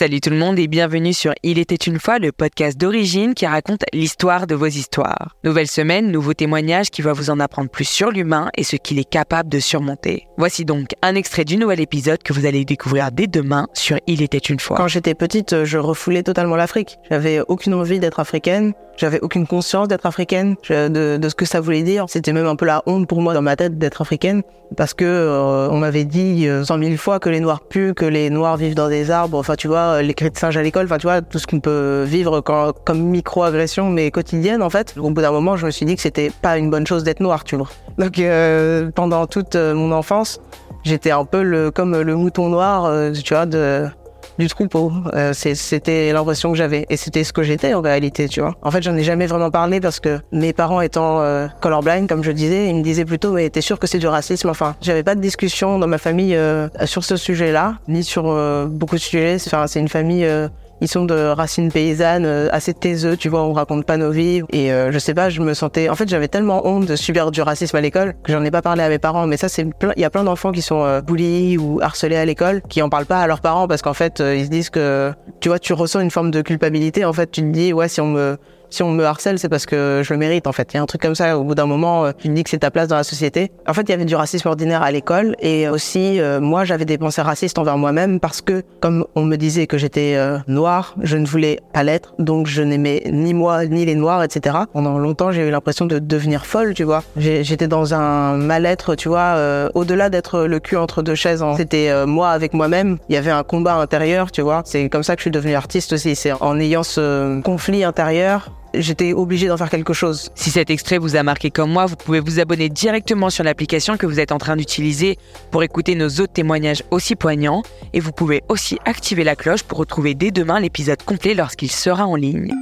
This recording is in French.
Salut tout le monde et bienvenue sur Il était une fois, le podcast d'origine qui raconte l'histoire de vos histoires. Nouvelle semaine, nouveau témoignage qui va vous en apprendre plus sur l'humain et ce qu'il est capable de surmonter. Voici donc un extrait du nouvel épisode que vous allez découvrir dès demain sur Il était une fois. Quand j'étais petite, je refoulais totalement l'Afrique. J'avais aucune envie d'être africaine. J'avais aucune conscience d'être africaine, de, de, ce que ça voulait dire. C'était même un peu la honte pour moi dans ma tête d'être africaine, parce que euh, on m'avait dit euh, cent mille fois que les noirs puent, que les noirs vivent dans des arbres. Enfin, tu vois, les cris de singe à l'école. Enfin, tu vois, tout ce qu'on peut vivre comme micro-agression, mais quotidienne en fait. Au bout d'un moment, je me suis dit que c'était pas une bonne chose d'être noir, tu vois. Donc, euh, pendant toute mon enfance, j'étais un peu le, comme le mouton noir, tu vois, de du troupeau. Euh, c'était l'impression que j'avais. Et c'était ce que j'étais en réalité, tu vois. En fait, j'en ai jamais vraiment parlé parce que mes parents étant euh, colorblind, comme je disais, ils me disaient plutôt, mais t'es sûr que c'est du racisme? Enfin, j'avais pas de discussion dans ma famille euh, sur ce sujet-là, ni sur beaucoup de sujets. Enfin, c'est une famille ils sont de racines paysannes, euh, assez taiseux, tu vois, on raconte pas nos vies. Et euh, je sais pas, je me sentais... En fait, j'avais tellement honte de subir du racisme à l'école que j'en ai pas parlé à mes parents. Mais ça, c'est Il y a plein d'enfants qui sont euh, bullies ou harcelés à l'école, qui en parlent pas à leurs parents parce qu'en fait, ils se disent que... Tu vois, tu ressens une forme de culpabilité. En fait, tu te dis, ouais, si on me si on me harcèle, c'est parce que je le mérite en fait. Il y a un truc comme ça. Au bout d'un moment, euh, tu te dis que c'est ta place dans la société. En fait, il y avait du racisme ordinaire à l'école et aussi euh, moi, j'avais des pensées racistes envers moi-même parce que comme on me disait que j'étais euh, noire, je ne voulais pas l'être, donc je n'aimais ni moi ni les noirs, etc. Pendant longtemps, j'ai eu l'impression de devenir folle, tu vois. J'étais dans un mal-être, tu vois, au-delà d'être le cul entre deux chaises. Hein. C'était moi avec moi-même. Il y avait un combat intérieur, tu vois. C'est comme ça que je suis devenue artiste aussi. C'est en ayant ce conflit intérieur j'étais obligé d'en faire quelque chose. Si cet extrait vous a marqué comme moi, vous pouvez vous abonner directement sur l'application que vous êtes en train d'utiliser pour écouter nos autres témoignages aussi poignants et vous pouvez aussi activer la cloche pour retrouver dès demain l'épisode complet lorsqu'il sera en ligne.